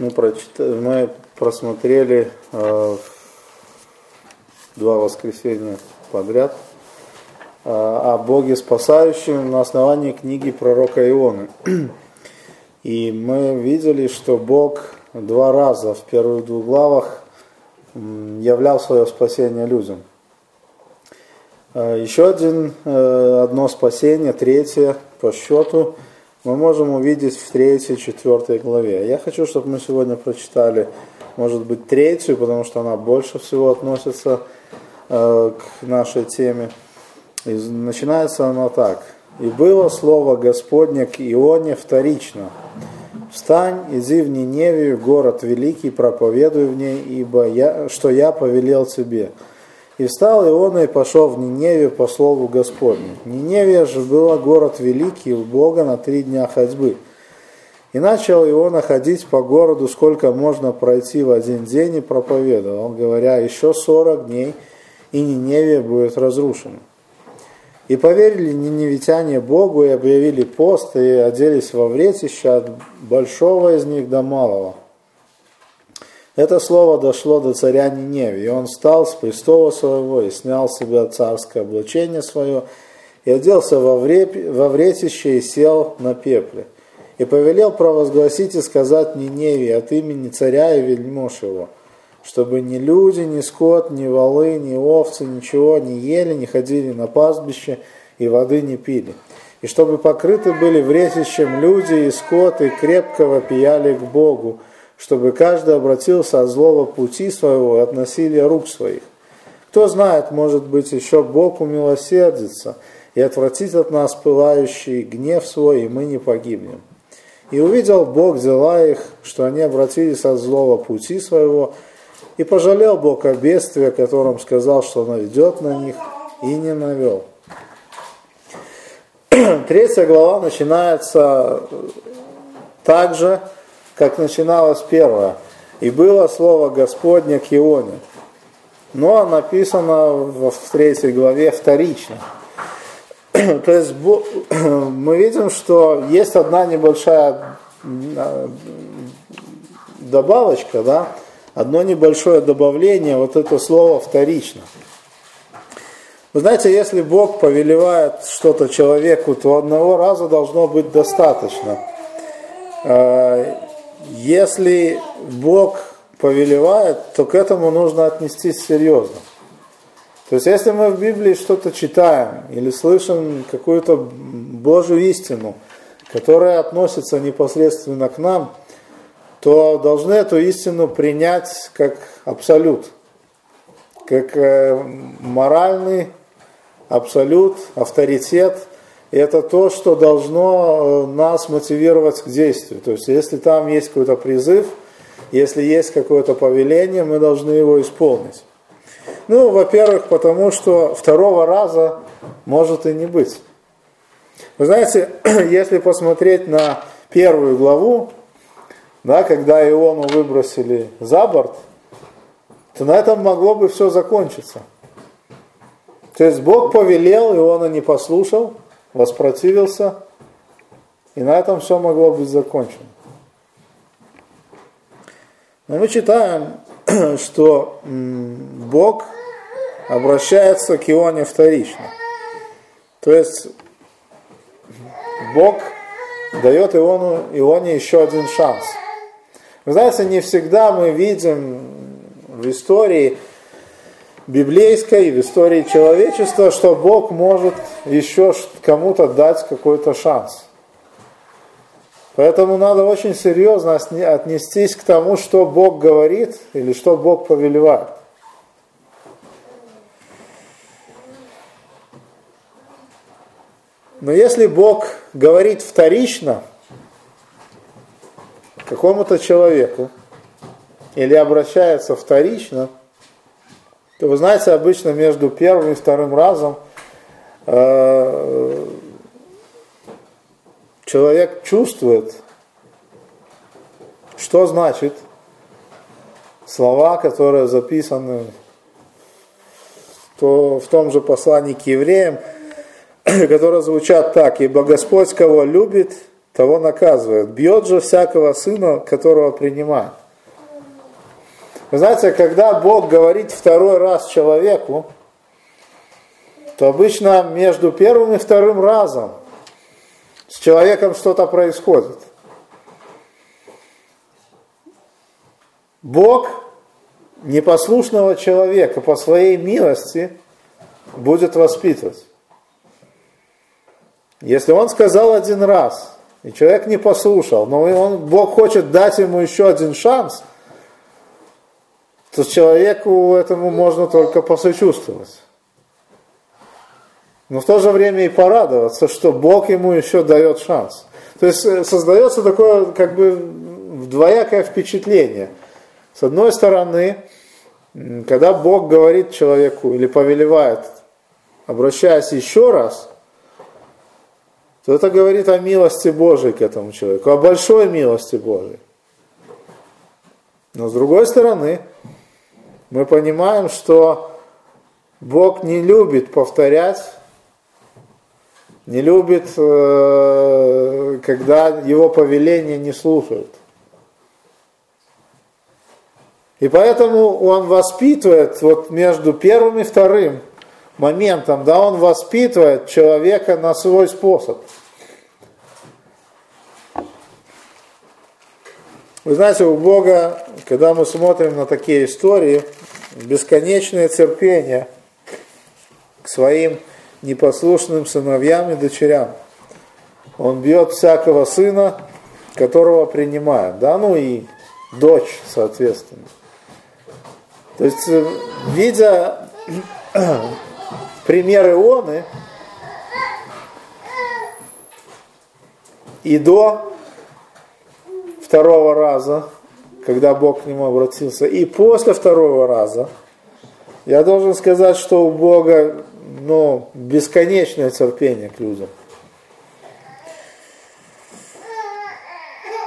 Мы, прочита... мы просмотрели э, два воскресенья подряд э, о Боге спасающем на основании книги пророка Ионы. И мы видели, что Бог два раза в первых двух главах являл свое спасение людям. Э, еще один, э, одно спасение, третье по счету – мы можем увидеть в третьей, четвертой главе. Я хочу, чтобы мы сегодня прочитали, может быть, третью, потому что она больше всего относится э, к нашей теме. И начинается она так. «И было слово Господне к Ионе вторично. Встань, иди в Ниневию, город великий, проповедуй в ней, ибо я, что я повелел тебе». И встал Иона и пошел в Ниневию по слову Господню. Ниневия же была город великий у Бога на три дня ходьбы. И начал Иона ходить по городу, сколько можно пройти в один день, и проповедовал, говоря, еще сорок дней, и Ниневия будет разрушена. И поверили ниневитяне Богу, и объявили пост, и оделись во вретище от большого из них до малого. Это слово дошло до царя Ниневи, и он встал с престола своего и снял с себя царское облачение свое, и оделся во, вреп, во вретище и сел на пепле. И повелел провозгласить и сказать Ниневе от имени царя и вельмож его, чтобы ни люди, ни скот, ни валы, ни овцы, ничего не ели, не ходили на пастбище и воды не пили. И чтобы покрыты были вретищем люди и скот, и крепко вопияли к Богу, чтобы каждый обратился от злого пути своего от насилия рук своих. Кто знает, может быть, еще Бог умилосердится и отвратит от нас пылающий гнев свой, и мы не погибнем. И увидел Бог дела их, что они обратились от злого пути своего, и пожалел Бог о бедствии, о котором сказал, что наведет на них, и не навел. Третья глава начинается также как начиналось первое. И было слово Господне к Ионе. Но написано в третьей главе вторично. То есть мы видим, что есть одна небольшая а, добавочка, да, одно небольшое добавление, вот это слово вторично. Вы знаете, если Бог повелевает что-то человеку, то одного раза должно быть достаточно. Если Бог повелевает, то к этому нужно отнестись серьезно. То есть, если мы в Библии что-то читаем или слышим какую-то Божью истину, которая относится непосредственно к нам, то должны эту истину принять как абсолют, как э, моральный абсолют, авторитет, это то, что должно э, нас мотивировать к действию. То есть, если там есть какой-то призыв, если есть какое-то повеление, мы должны его исполнить. Ну, во-первых, потому что второго раза может и не быть. Вы знаете, если посмотреть на первую главу, да, когда Иону выбросили за борт, то на этом могло бы все закончиться. То есть Бог повелел, Иона не послушал – воспротивился, и на этом все могло быть закончено. Но мы читаем, что Бог обращается к Ионе вторично. То есть Бог дает Иону, Ионе еще один шанс. Вы знаете, не всегда мы видим в истории библейской, в истории человечества, что Бог может еще кому-то дать какой-то шанс. Поэтому надо очень серьезно отнестись к тому, что Бог говорит или что Бог повелевает. Но если Бог говорит вторично какому-то человеку или обращается вторично – вы знаете, обычно между первым и вторым разом э, человек чувствует, что значит слова, которые записаны то в том же послании к евреям, которые звучат так, «Ибо Господь, кого любит, того наказывает. Бьет же всякого сына, которого принимает. Вы знаете, когда Бог говорит второй раз человеку, то обычно между первым и вторым разом с человеком что-то происходит. Бог непослушного человека по своей милости будет воспитывать. Если он сказал один раз, и человек не послушал, но он, Бог хочет дать ему еще один шанс, то человеку этому можно только посочувствовать. Но в то же время и порадоваться, что Бог ему еще дает шанс. То есть э, создается такое как бы двоякое впечатление. С одной стороны, когда Бог говорит человеку или повелевает, обращаясь еще раз, то это говорит о милости Божией к этому человеку, о большой милости Божией. Но с другой стороны, мы понимаем, что Бог не любит повторять, не любит, э, когда его повеления не слушают. И поэтому он воспитывает вот между первым и вторым моментом, да, он воспитывает человека на свой способ. Вы знаете, у Бога, когда мы смотрим на такие истории, бесконечное терпение к своим непослушным сыновьям и дочерям. Он бьет всякого сына, которого принимает, да, ну и дочь, соответственно. То есть, э, видя пример Ионы, и до второго раза, когда Бог к нему обратился, и после второго раза, я должен сказать, что у Бога ну, бесконечное терпение к людям.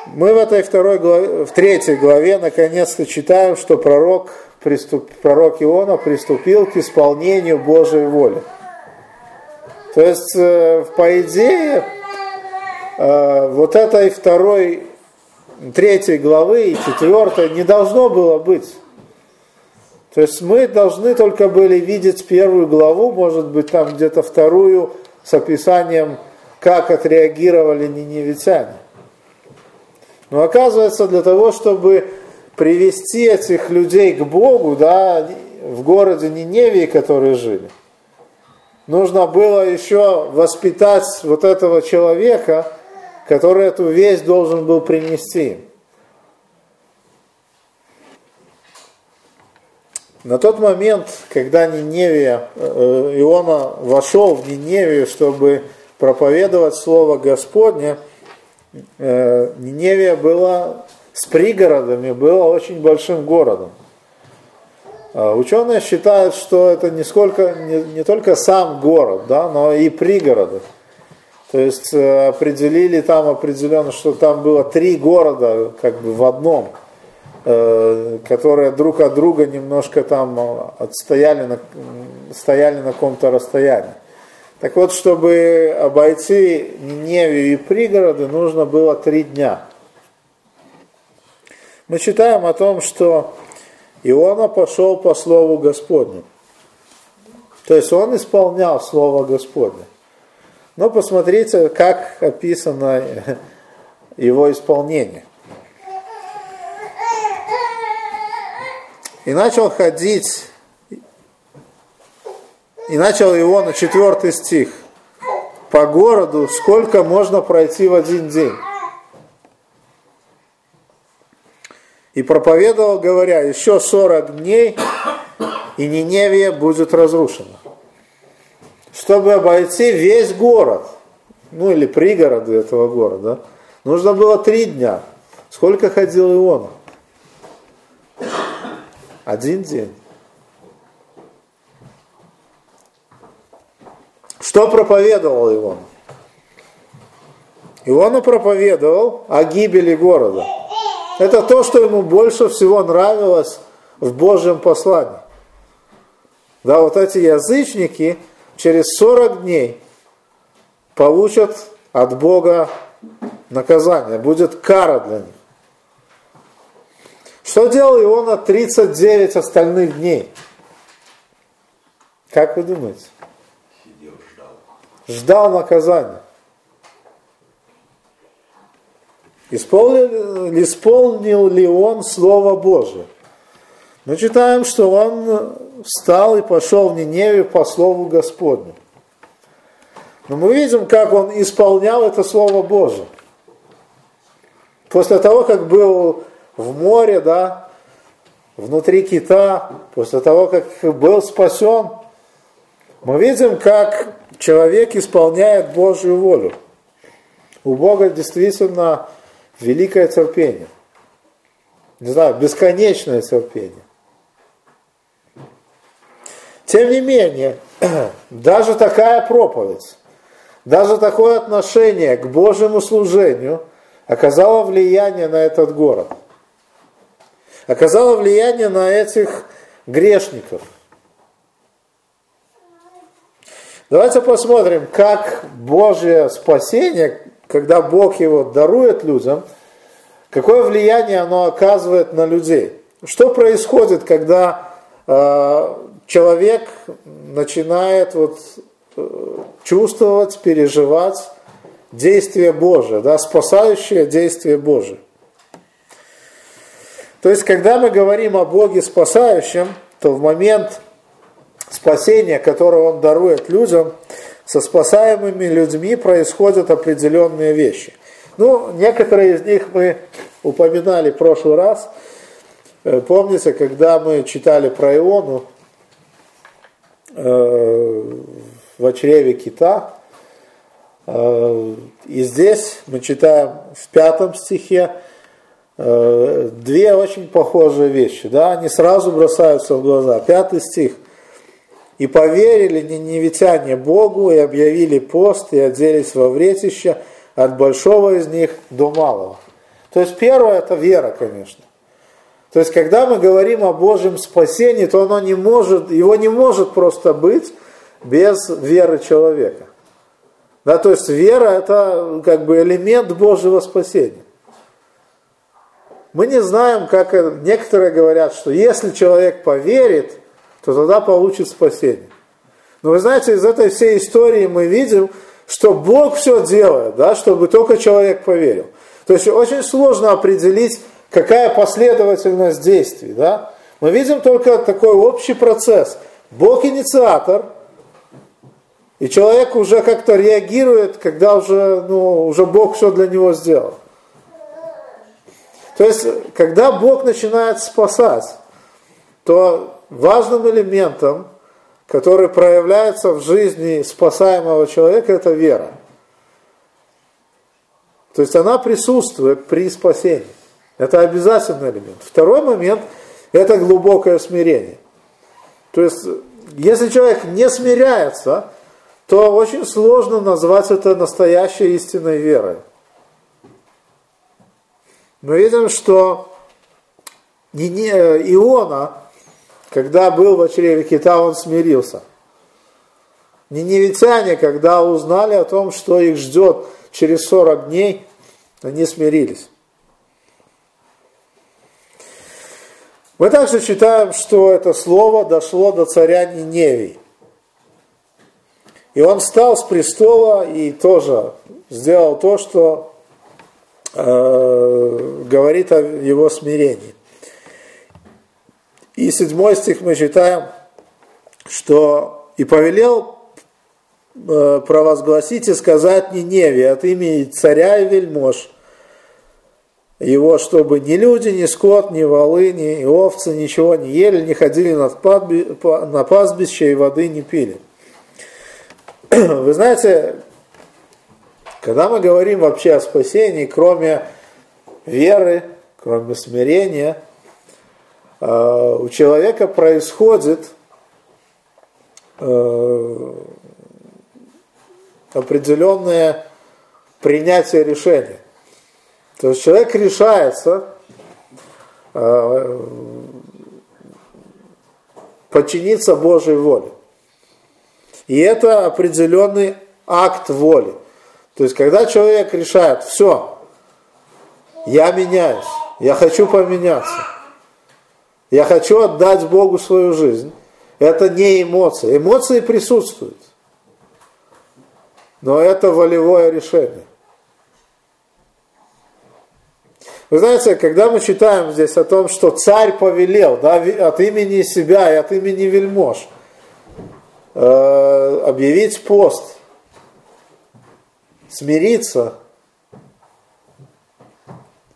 Мы в этой второй главе, в третьей главе наконец-то читаем, что пророк приступ, пророк Иона приступил к исполнению Божьей воли. То есть, э, по идее, э, вот этой второй, третьей главы и четвертой не должно было быть. То есть мы должны только были видеть первую главу, может быть, там где-то вторую с описанием, как отреагировали ниневитяне. Но оказывается, для того, чтобы привести этих людей к Богу, да, в городе Ниневии, которые жили. Нужно было еще воспитать вот этого человека, который эту весть должен был принести. На тот момент, когда Ниневия, э, Иона вошел в Ниневию, чтобы проповедовать Слово Господне, э, Ниневия была с пригородами было очень большим городом. А, ученые считают, что это не, сколько, не, не только сам город, да, но и пригороды. То есть э, определили там определенно, что там было три города как бы в одном, э, которые друг от друга немножко там отстояли на, стояли на каком-то расстоянии. Так вот, чтобы обойти Ниневию и пригороды, нужно было три дня – мы читаем о том, что Иона пошел по Слову Господню. То есть он исполнял Слово Господне. Но посмотрите, как описано его исполнение. И начал ходить, и начал его на четвертый стих, по городу, сколько можно пройти в один день. и проповедовал, говоря, еще 40 дней, и Ниневия будет разрушена. Чтобы обойти весь город, ну или пригороды этого города, нужно было три дня. Сколько ходил Иона? Один день. Что проповедовал Иона? Иона проповедовал о гибели города – это то, что ему больше всего нравилось в Божьем послании. Да, вот эти язычники через 40 дней получат от Бога наказание, будет кара для них. Что делал Иона 39 остальных дней? Как вы думаете? Сидел, ждал. Ждал наказания. Исполнил, исполнил ли он Слово Божие? Мы читаем, что он встал и пошел в Ниневе по Слову Господню. Но мы видим, как он исполнял это Слово Божие. После того, как был в море, да, внутри кита, после того, как был спасен, мы видим, как человек исполняет Божью волю. У Бога действительно великое терпение. Не знаю, бесконечное терпение. Тем не менее, даже такая проповедь, даже такое отношение к Божьему служению оказало влияние на этот город. Оказало влияние на этих грешников. Давайте посмотрим, как Божье спасение, когда Бог его дарует людям, какое влияние оно оказывает на людей. Что происходит, когда э, человек начинает вот, э, чувствовать, переживать действие Божие, да, спасающее действие Божие. То есть, когда мы говорим о Боге спасающем, то в момент спасения, которое Он дарует людям, со спасаемыми людьми происходят определенные вещи. Ну, некоторые из них мы упоминали в прошлый раз. Э, помните, когда мы читали про Иону, в чреве кита. Э, и здесь мы читаем в пятом стихе э, две очень похожие вещи. Да? Они сразу бросаются в глаза. Пятый стих. «И поверили ниневитяне Богу, и объявили пост, и оделись во вретище от большого из них до малого». То есть первое – это вера, конечно. То есть, когда мы говорим о Божьем спасении, то оно не может, его не может просто быть без веры человека. Да, то есть вера это как бы элемент Божьего спасения. Мы не знаем, как некоторые говорят, что если человек поверит, то тогда получит спасение. Но вы знаете, из этой всей истории мы видим, что Бог все делает, да, чтобы только человек поверил. То есть очень сложно определить, какая последовательность действий. Да? Мы видим только такой общий процесс. Бог инициатор, и человек уже как-то реагирует, когда уже, ну, уже Бог все для него сделал. То есть, когда Бог начинает спасать, то важным элементом, который проявляется в жизни спасаемого человека, это вера. То есть она присутствует при спасении. Это обязательный элемент. Второй момент – это глубокое смирение. То есть, если человек не смиряется, то очень сложно назвать это настоящей истинной верой. Мы видим, что Иона, когда был в чреве кита, он смирился. Ниневитяне, когда узнали о том, что их ждет через 40 дней, они смирились. Мы также читаем, что это слово дошло до царя Ниневии. И он встал с престола и тоже сделал то, что э, говорит о его смирении. И седьмой стих мы читаем, что «И повелел э, провозгласить и сказать Ниневе от имени царя и вельмож, его, чтобы ни люди, ни скот, ни волы, ни овцы ничего не ели, не ходили на пастбище и воды не пили. Вы знаете, когда мы говорим вообще о спасении, кроме веры, кроме смирения, э, у человека происходит э, определенное принятие решения. То есть человек решается э, подчиниться Божьей воле. И это определенный акт воли. То есть, когда человек решает, все, Я меняюсь. Я хочу поменяться. Я хочу отдать Богу свою жизнь. Это не эмоции. Эмоции присутствуют. Но это волевое решение. Вы знаете, когда мы читаем здесь о том, что царь повелел да, от имени себя и от имени вельмож э, объявить пост, смириться,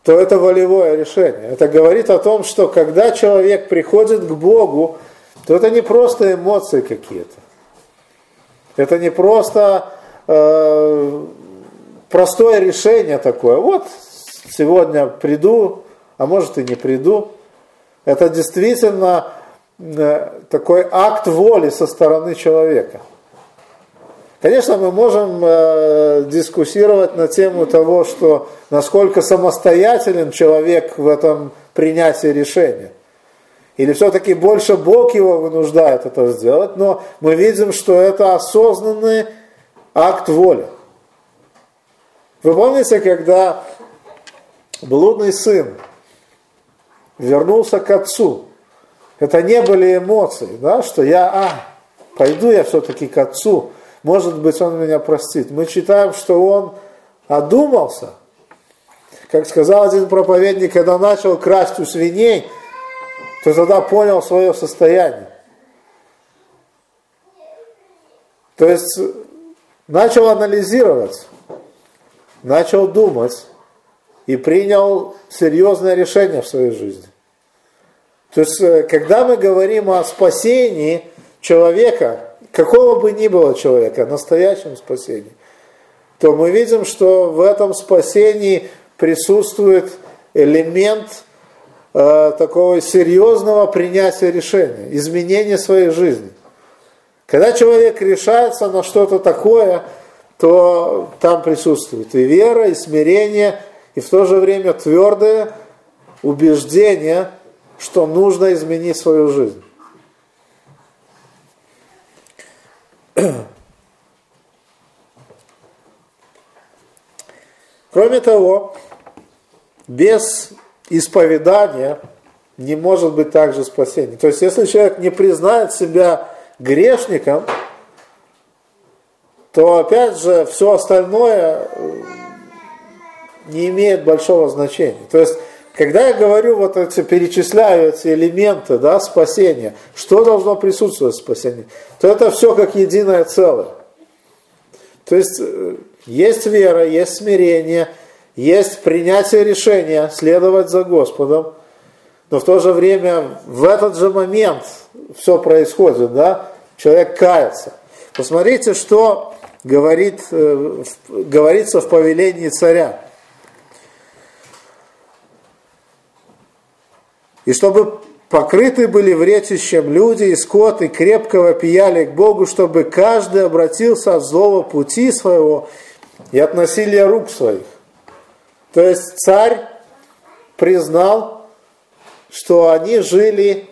то это волевое решение. Это говорит о том, что когда человек приходит к Богу, то это не просто эмоции какие-то. Это не просто э, простое решение такое. Вот сегодня приду, а может и не приду. Это действительно э, такой акт воли со стороны человека. Конечно, мы можем э, дискуссировать на тему того, что насколько самостоятелен человек в этом принятии решения. Или все-таки больше Бог его вынуждает это сделать, но мы видим, что это осознанный акт воли. Вы помните, когда блудный сын вернулся к отцу, это не были эмоции, да, что я, а, пойду я все-таки к отцу, может быть, он меня простит. Мы читаем, что он одумался. Как сказал один проповедник, когда начал красть у свиней, то тогда понял свое состояние. То есть начал анализировать, начал думать и принял серьезное решение в своей жизни. То есть, э, когда мы говорим о спасении человека, какого бы ни было человека, настоящем спасении, то мы видим, что в этом спасении присутствует элемент э, такого серьезного принятия решения, изменения своей жизни. Когда человек решается на что-то такое, то там присутствует и вера, и смирение, и в то же время твердое убеждение, что нужно изменить свою жизнь. Кроме того, без исповедания не может быть также спасения. То есть, если человек не признает себя грешником, то опять же все остальное э, не имеет большого значения. То есть, когда я говорю, вот эти, перечисляю эти элементы да, спасения, что должно присутствовать в спасении, то это все как единое целое. То есть э, есть вера, есть смирение, есть принятие решения следовать за Господом, но в то же время в этот же момент все происходит, да, человек кается. Посмотрите, что говорит, э, говорится в повелении царя. И чтобы покрыты были вречищем люди и скот, и крепко вопияли к Богу, чтобы каждый обратился от злого пути своего и от насилия рук своих. То есть царь признал, что они жили,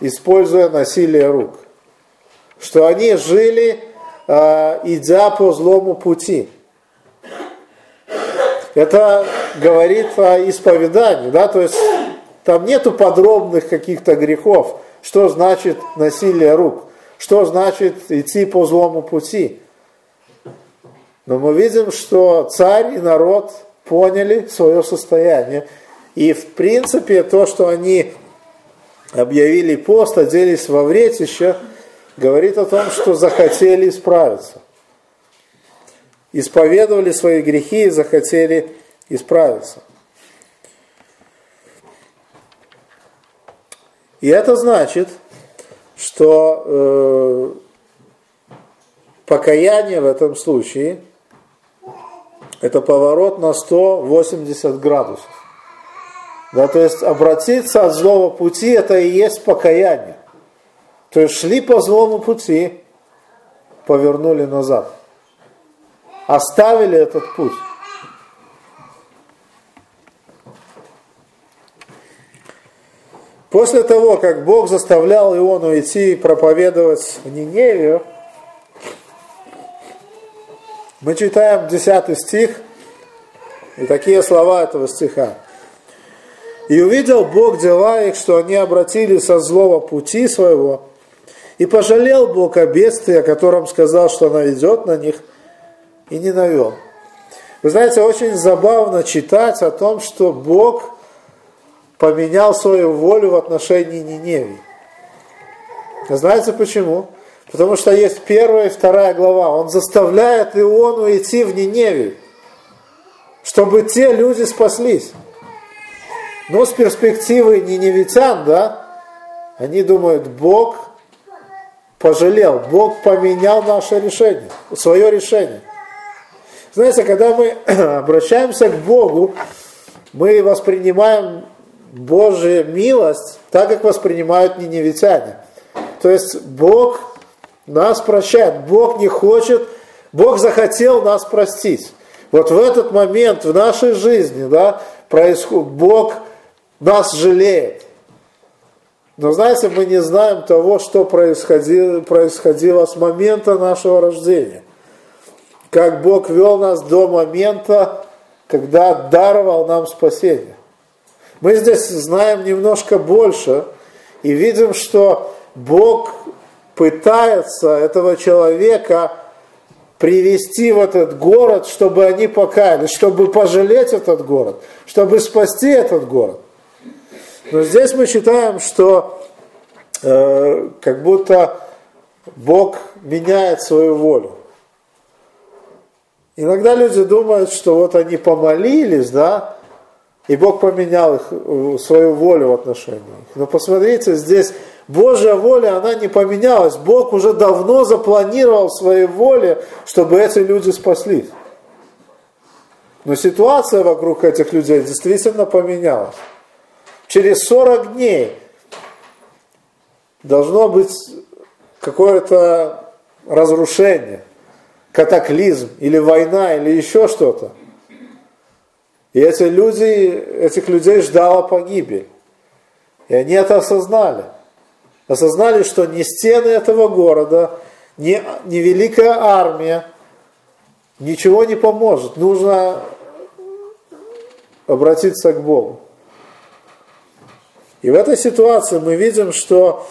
используя насилие рук. Что они жили, а, идя по злому пути. Это говорит о исповедании, да, то есть там нету подробных каких-то грехов, что значит насилие рук, что значит идти по злому пути. Но мы видим, что царь и народ поняли свое состояние. И в принципе то, что они объявили пост, оделись во вретище, говорит о том, что захотели исправиться. Исповедовали свои грехи и захотели исправиться. И это значит, что э, покаяние в этом случае это поворот на 180 градусов. Да, то есть обратиться от злого пути это и есть покаяние. То есть шли по злому пути, повернули назад. Оставили этот путь. После того, как Бог заставлял Иону идти проповедовать в Ниневию, мы читаем 10 стих, И такие слова этого стиха. И увидел Бог дела их, что они обратились от злого пути своего, и пожалел Бог о бедствии, о котором сказал, что она ведет на них, и не навел. Вы знаете, очень забавно читать о том, что Бог поменял свою волю в отношении Ниневии. Знаете почему? Потому что есть первая и вторая глава. Он заставляет Иону идти в Ниневию, чтобы те люди спаслись. Но с перспективы ниневитян, да, они думают, Бог пожалел, Бог поменял наше решение, свое решение. Знаете, когда мы обращаемся к Богу, мы воспринимаем Божью милость так, как воспринимают ниневитяне. То есть Бог нас прощает, Бог не хочет, Бог захотел нас простить. Вот в этот момент в нашей жизни, да, происходит, Бог нас жалеет. Но знаете, мы не знаем того, что происходило, происходило с момента нашего рождения. Как Бог вел нас до момента, когда даровал нам спасение. Мы здесь знаем немножко больше и видим, что Бог пытается этого человека привести в этот город, чтобы они покаялись, чтобы пожалеть этот город, чтобы спасти этот город. Но здесь мы считаем, что э, как будто Бог меняет свою волю. Иногда люди думают, что вот они помолились, да, и Бог поменял их, э, свою волю в отношении их. Но посмотрите, здесь Божья воля, она не поменялась. Бог уже давно запланировал в своей воле, чтобы эти люди спаслись. Но ситуация вокруг этих людей действительно поменялась через 40 дней должно быть какое-то разрушение, катаклизм или война или еще что-то. И эти люди, этих людей ждала погибель. И они это осознали. Осознали, что ни стены этого города, ни, ни великая армия ничего не поможет. Нужно обратиться к Богу. И в этой ситуации мы видим, что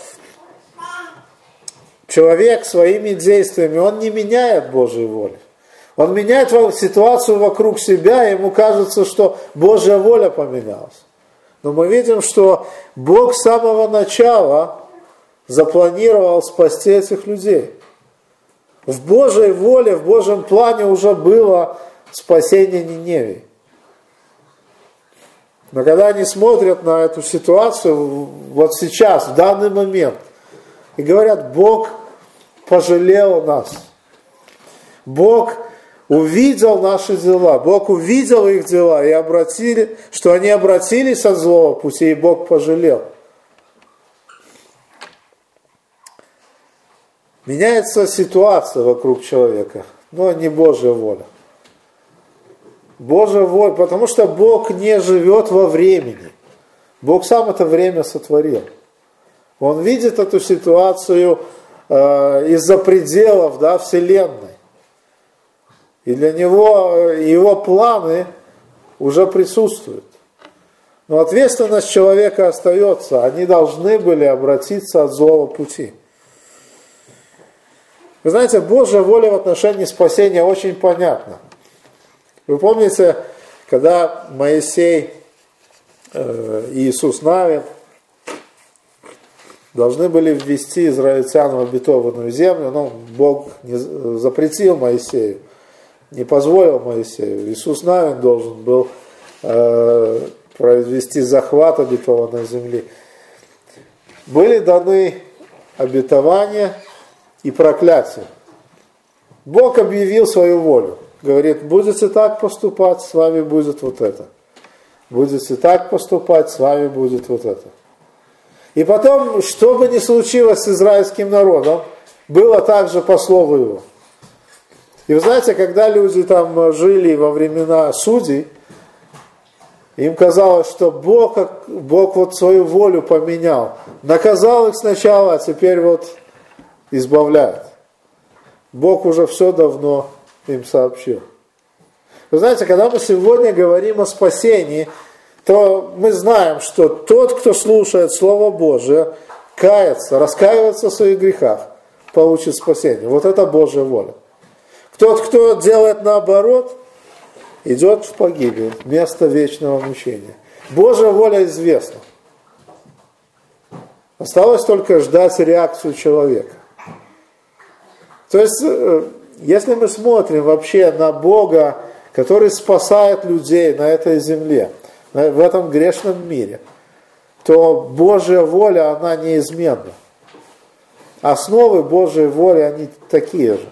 человек своими действиями, он не меняет Божьей воли. Он меняет ситуацию вокруг себя, и ему кажется, что Божья воля поменялась. Но мы видим, что Бог с самого начала запланировал спасти этих людей. В Божьей воле, в Божьем плане уже было спасение Ниневии. Но когда они смотрят на эту ситуацию вот сейчас, в данный момент, и говорят, Бог пожалел нас. Бог увидел наши дела, Бог увидел их дела и обратили, что они обратились от злого пути, и Бог пожалел. Меняется ситуация вокруг человека, но не Божья воля. Божья воля, потому что Бог не живет во времени. Бог сам это время сотворил. Он видит эту ситуацию э, из-за пределов да, Вселенной. И для него э, его планы уже присутствуют. Но ответственность человека остается. Они должны были обратиться от злого пути. Вы знаете, Божья воля в отношении спасения очень понятна. Вы помните, когда Моисей э, и Иисус Навин должны были ввести израильтян в обетованную землю, но Бог не запретил Моисею, не позволил Моисею. Иисус Навин должен был э, произвести захват обетованной земли. Были даны обетования и проклятия. Бог объявил свою волю говорит, будете так поступать, с вами будет вот это. Будете так поступать, с вами будет вот это. И потом, что бы ни случилось с израильским народом, было также по слову его. И вы знаете, когда люди там жили во времена судей, им казалось, что Бог, Бог вот свою волю поменял. Наказал их сначала, а теперь вот избавляет. Бог уже все давно им сообщил. Вы знаете, когда мы сегодня говорим о спасении, то мы знаем, что тот, кто слушает Слово Божие, кается, раскаивается в своих грехах, получит спасение. Вот это Божья воля. Тот, кто делает наоборот, идет в погибель, место вечного мучения. Божья воля известна. Осталось только ждать реакцию человека. То есть, э, если мы смотрим вообще на Бога, который спасает людей на этой земле, в этом грешном мире, то Божья воля, она неизменна. Основы Божьей воли, они такие же.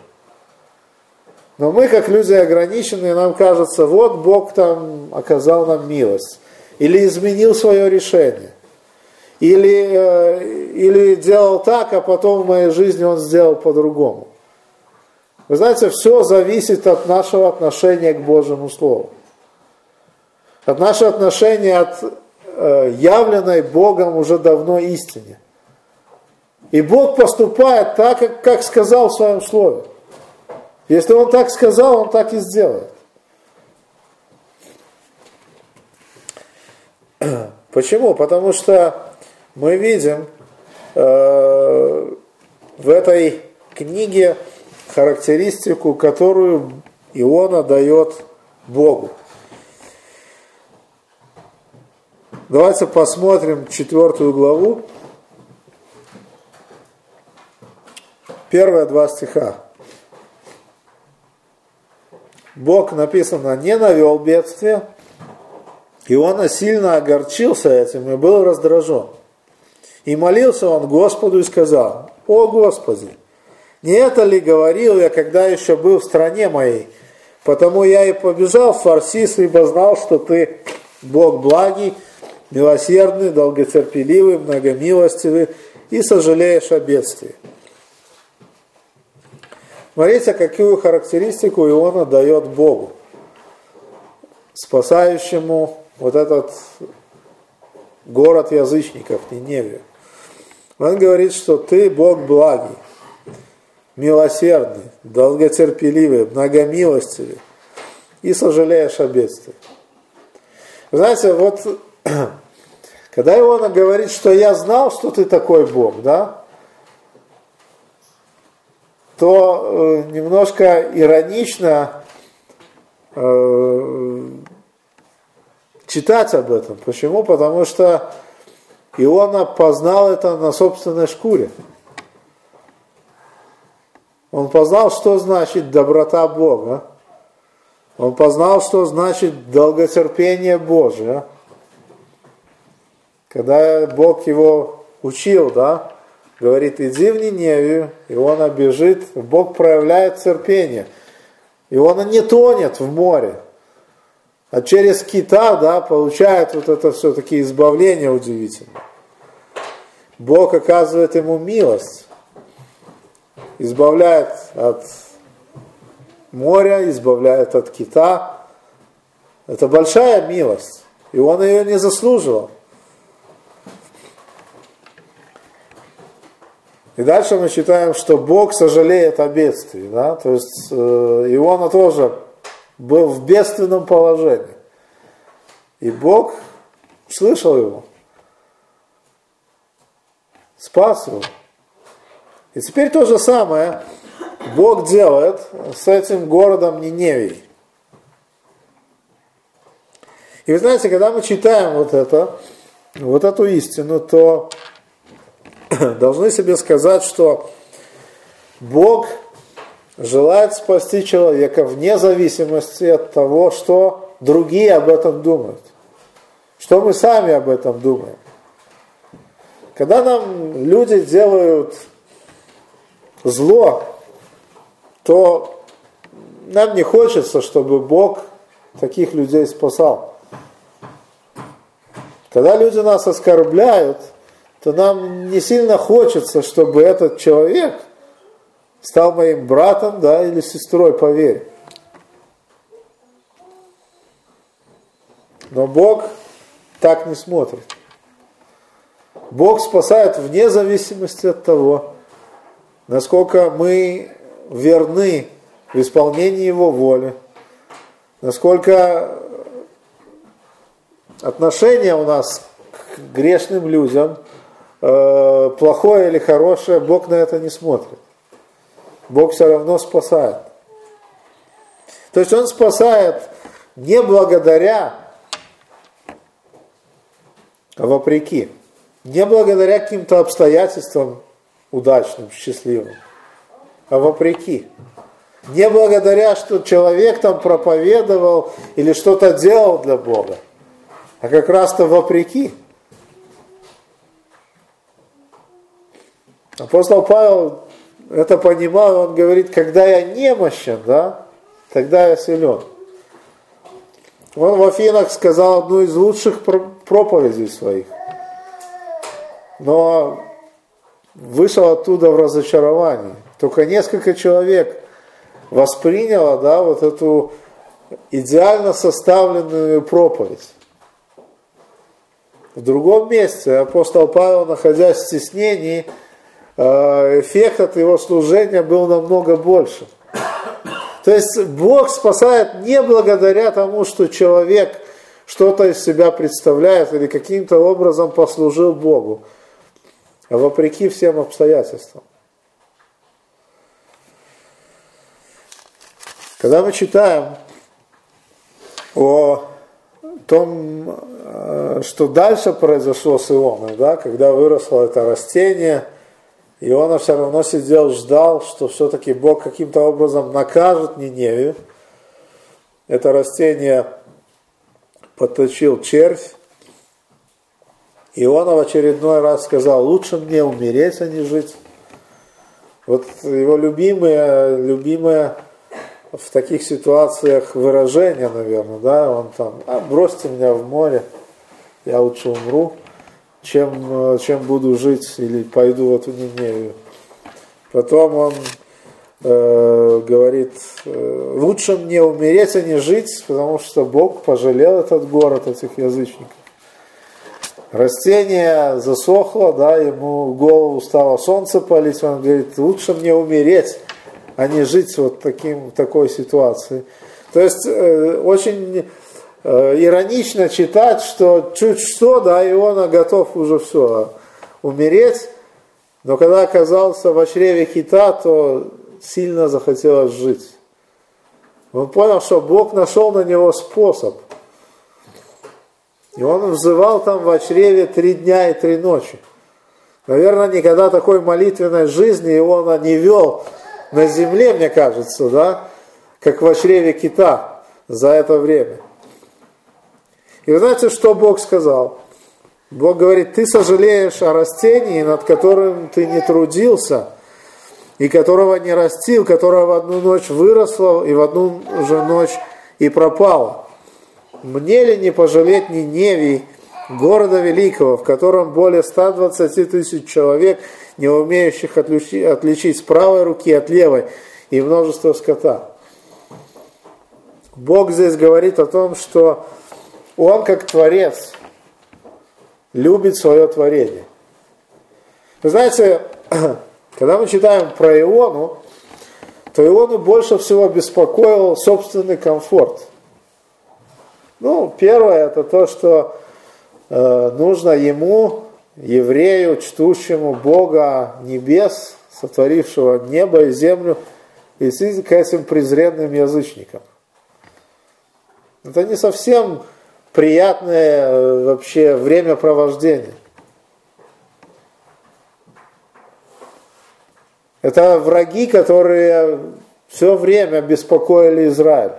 Но мы, как люди ограниченные, нам кажется, вот Бог там оказал нам милость. Или изменил свое решение. Или, э, или делал так, а потом в моей жизни он сделал по-другому. Вы знаете, все зависит от нашего отношения к Божьему Слову. От нашего отношения от э, явленной Богом уже давно истине. И Бог поступает так, как, сказал в своем Слове. Если Он так сказал, Он так и сделает. Почему? Потому что мы видим э, в этой книге характеристику, которую Иона дает Богу. Давайте посмотрим четвертую главу, первые два стиха. Бог, написано, не навел бедствие, Иона сильно огорчился этим и был раздражен. И молился он Господу и сказал, «О Господи, не это ли говорил я, когда еще был в стране моей? Потому я и побежал в Фарсис, ибо знал, что ты Бог благий, милосердный, долготерпеливый, многомилостивый и сожалеешь о бедствии. Смотрите, какую характеристику Иона дает Богу, спасающему вот этот город язычников, Ниневию. Он говорит, что ты Бог благий, милосердный, долготерпеливый, многомилостивый и сожалеешь о бедствии. Знаете, вот когда Иона говорит, что я знал, что ты такой Бог, да, то э, немножко иронично э, читать об этом. Почему? Потому что Иона познал это на собственной шкуре. Он познал, что значит доброта Бога. Он познал, что значит долготерпение Божие. Когда Бог его учил, да, говорит, иди в Ниневию, и он бежит, Бог проявляет терпение. И он не тонет в море, а через кита, да, получает вот это все-таки избавление удивительное. Бог оказывает ему милость избавляет от моря, избавляет от кита. Это большая милость, и он ее не заслуживал. И дальше мы читаем, что Бог сожалеет о бедствии. Да? То есть э, Иона тоже был в бедственном положении. И Бог слышал его, спас его. И теперь то же самое Бог делает с этим городом Ниневией. И вы знаете, когда мы читаем вот это, вот эту истину, то должны себе сказать, что Бог желает спасти человека вне зависимости от того, что другие об этом думают. Что мы сами об этом думаем. Когда нам люди делают зло, то нам не хочется, чтобы Бог таких людей спасал. Когда люди нас оскорбляют, то нам не сильно хочется, чтобы этот человек стал моим братом да, или сестрой по вере. Но Бог так не смотрит. Бог спасает вне зависимости от того, насколько мы верны в исполнении Его воли, насколько отношение у нас к грешным людям, э, плохое или хорошее, Бог на это не смотрит. Бог все равно спасает. То есть Он спасает не благодаря, а вопреки. Не благодаря каким-то обстоятельствам удачным, счастливым, а вопреки. Не благодаря, что человек там проповедовал или что-то делал для Бога, а как раз-то вопреки. Апостол Павел это понимал, он говорит, когда я немощен, да, тогда я силен. Он в Афинах сказал одну из лучших проповедей своих. Но вышел оттуда в разочаровании. Только несколько человек восприняло да, вот эту идеально составленную проповедь. В другом месте апостол Павел, находясь в стеснении, эффект от его служения был намного больше. То есть Бог спасает не благодаря тому, что человек что-то из себя представляет или каким-то образом послужил Богу, а вопреки всем обстоятельствам. Когда мы читаем о том, э, что дальше произошло с Ионой, да, когда выросло это растение, Иона все равно сидел, ждал, что все-таки Бог каким-то образом накажет Ниневию. Это растение подточил червь. Иона в очередной раз сказал, лучше мне умереть, а не жить. Вот его любимое, любимое в таких ситуациях выражение, наверное, да, он там, а, бросьте меня в море, я лучше умру, чем, чем буду жить или пойду в эту Ниневию. Потом он э, говорит, э, лучше мне умереть, а не жить, потому что Бог пожалел этот город, этих язычников. Растение засохло, да, ему голову стало солнце палить, он говорит, лучше мне умереть, а не жить вот таким, в такой ситуации. То есть э, очень э, иронично читать, что чуть что, да, Иона готов уже все умереть, но когда оказался в чреве кита, то сильно захотелось жить. Он понял, что Бог нашел на него способ. И он взывал там в чреве три дня и три ночи. Наверное, никогда такой молитвенной жизни его он не вел, на земле, мне кажется, да, как в чреве кита за это время. И вы знаете, что Бог сказал? Бог говорит, ты сожалеешь о растении, над которым ты не трудился, и которого не растил, которое в одну ночь выросло, и в одну же ночь и пропало. Мне ли не пожалеть ни Невий, города великого, в котором более 120 тысяч человек – не умеющих отличить с правой руки от левой, и множество скота. Бог здесь говорит о том, что Он, как Творец, любит свое творение. Вы знаете, когда мы читаем про Иону, то Иону больше всего беспокоил собственный комфорт. Ну, первое, это то, что э, нужно ему еврею, чтущему Бога небес, сотворившего небо и землю, и к этим презренным язычникам. Это не совсем приятное э, вообще времяпровождение. Это враги, которые все время беспокоили Израиль.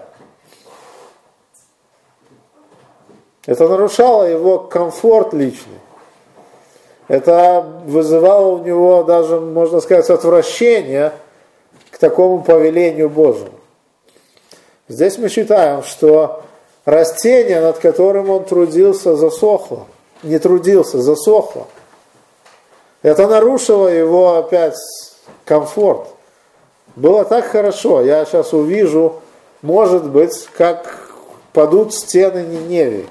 Это нарушало его комфорт личный. Это вызывало у него даже, можно сказать, отвращение к такому повелению Божьему. Здесь мы считаем, что растение, над которым он трудился, засохло. Не трудился, засохло. Это нарушило его опять комфорт. Было так хорошо. Я сейчас увижу, может быть, как падут стены Ниневии.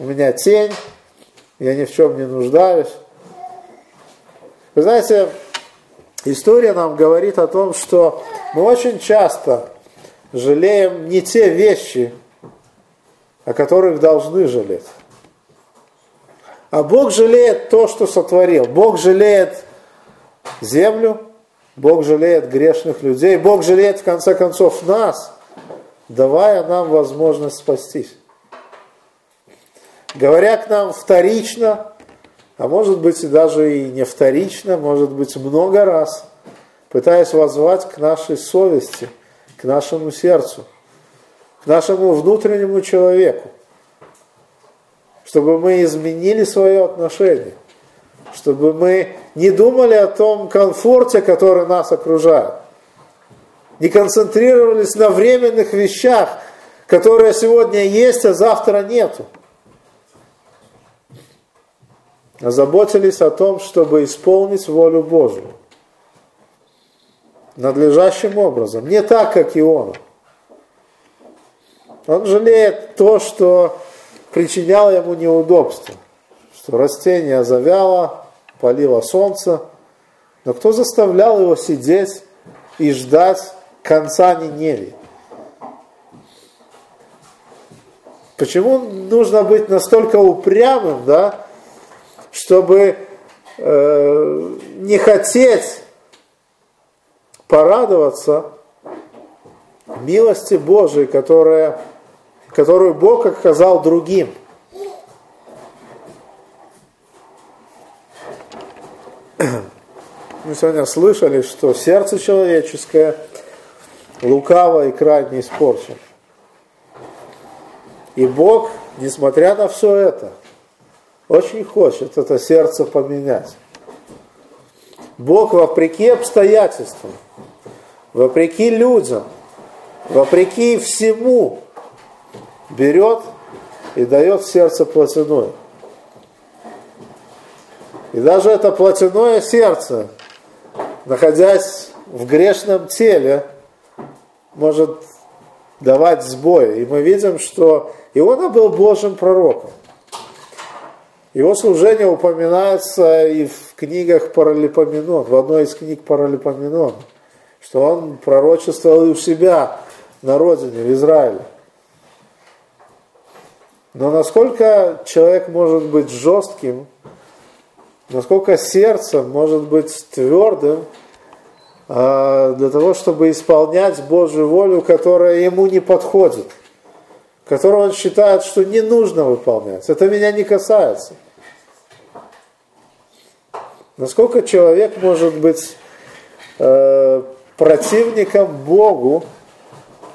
У меня тень, я ни в чем не нуждаюсь. Вы знаете, история нам говорит о том, что мы очень часто жалеем не те вещи, о которых должны жалеть. А Бог жалеет то, что сотворил. Бог жалеет землю, Бог жалеет грешных людей, Бог жалеет в конце концов нас, давая нам возможность спастись. Говоря к нам вторично, а может быть и даже и не вторично, может быть много раз, пытаясь воззвать к нашей совести, к нашему сердцу, к нашему внутреннему человеку, чтобы мы изменили свое отношение, чтобы мы не думали о том комфорте, который нас окружает, не концентрировались на временных вещах, которые сегодня есть, а завтра нету. Озаботились о том, чтобы исполнить волю Божию надлежащим образом, не так, как и он. Жалеет то, что причиняло ему неудобства, что растение завяло, палило солнце, но кто заставлял его сидеть и ждать конца Ниневии? Почему нужно быть настолько упрямым, да, чтобы э, не хотеть порадоваться милости Божией, которая, которую Бог оказал другим. Мы сегодня слышали, что сердце человеческое лукаво и крайне испорчено. И Бог, несмотря на все это, очень хочет это сердце поменять. Бог вопреки обстоятельствам, вопреки людям, вопреки всему берет и дает сердце плотяное. И даже это плотяное сердце, находясь в грешном теле, может давать сбой. И мы видим, что Иона был Божьим пророком. Его служение упоминается и в книгах Паралипоменон, в одной из книг Паралипоменон, что он пророчествовал и у себя на родине, в Израиле. Но насколько человек может быть жестким, насколько сердце может быть твердым а, для того, чтобы исполнять Божью волю, которая ему не подходит – которого он считает, что не нужно выполнять. Это меня не касается. Насколько человек может быть э, противником Богу,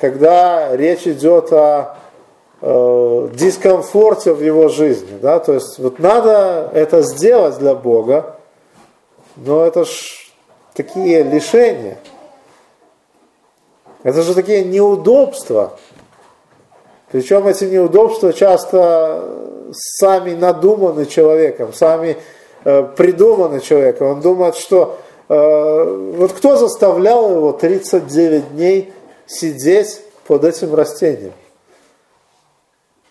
когда речь идет о э, дискомфорте в его жизни. Да? То есть вот надо это сделать для Бога, но это ж такие лишения. Это же такие неудобства. Причем эти неудобства часто сами надуманы человеком, сами э, придуманы человеком. Он думает, что э, вот кто заставлял его 39 дней сидеть под этим растением?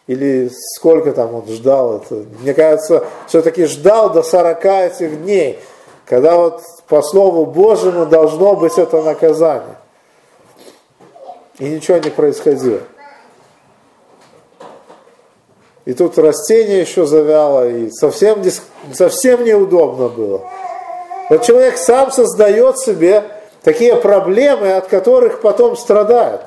Или сколько там он ждал это? Мне кажется, все-таки ждал до 40 этих дней, когда вот по Слову Божьему должно быть это наказание. И ничего не происходило. И тут растение еще завяло, и совсем, совсем неудобно было. Вот человек сам создает себе такие проблемы, от которых потом страдает.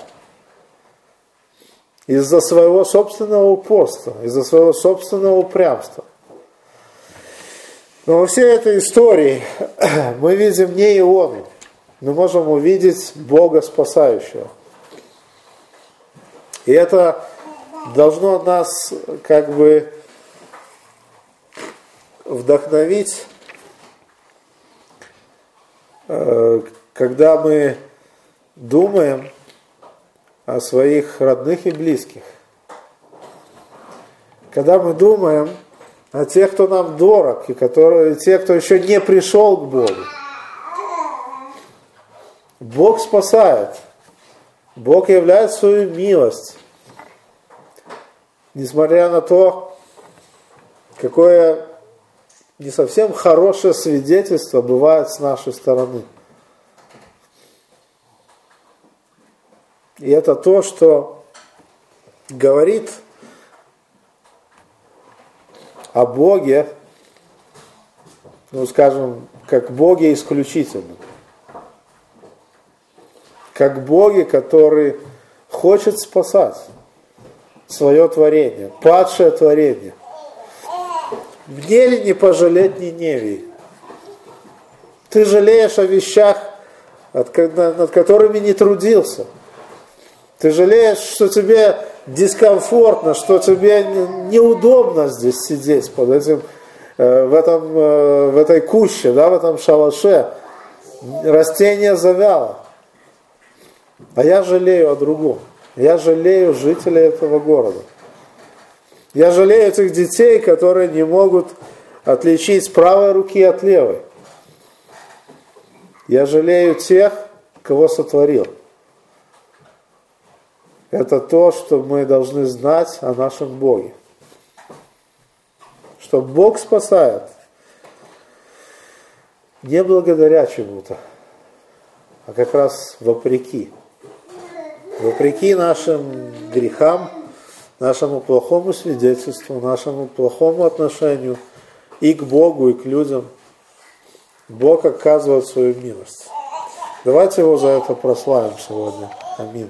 Из-за своего собственного упорства, из-за своего собственного упрямства. Но во всей этой истории мы видим не Ионы, мы можем увидеть Бога спасающего. И это должно нас как бы вдохновить, э, когда мы думаем о своих родных и близких. Когда мы думаем о тех, кто нам дорог, и которые, те, кто еще не пришел к Богу. Бог спасает. Бог являет свою милость несмотря на то, какое не совсем хорошее свидетельство бывает с нашей стороны. И это то, что говорит о Боге, ну скажем, как Боге исключительно. Как Боге, который хочет спасать свое творение, падшее творение. Мне ли не пожалеть Ниневии? Ты жалеешь о вещах, над которыми не трудился. Ты жалеешь, что тебе дискомфортно, что тебе неудобно здесь сидеть под этим, э, в, этом, э, в этой куще, да, в этом шалаше. Растение завяло. А я жалею о другом. Я жалею жителей этого города. Я жалею этих детей, которые не могут отличить правой руки от левой. Я жалею тех, кого сотворил. Это то, что мы должны знать о нашем Боге. Что Бог спасает не благодаря чему-то, а как раз вопреки. Вопреки нашим грехам, нашему плохому свидетельству, нашему плохому отношению и к Богу, и к людям, Бог оказывает свою милость. Давайте его за это прославим сегодня. Аминь.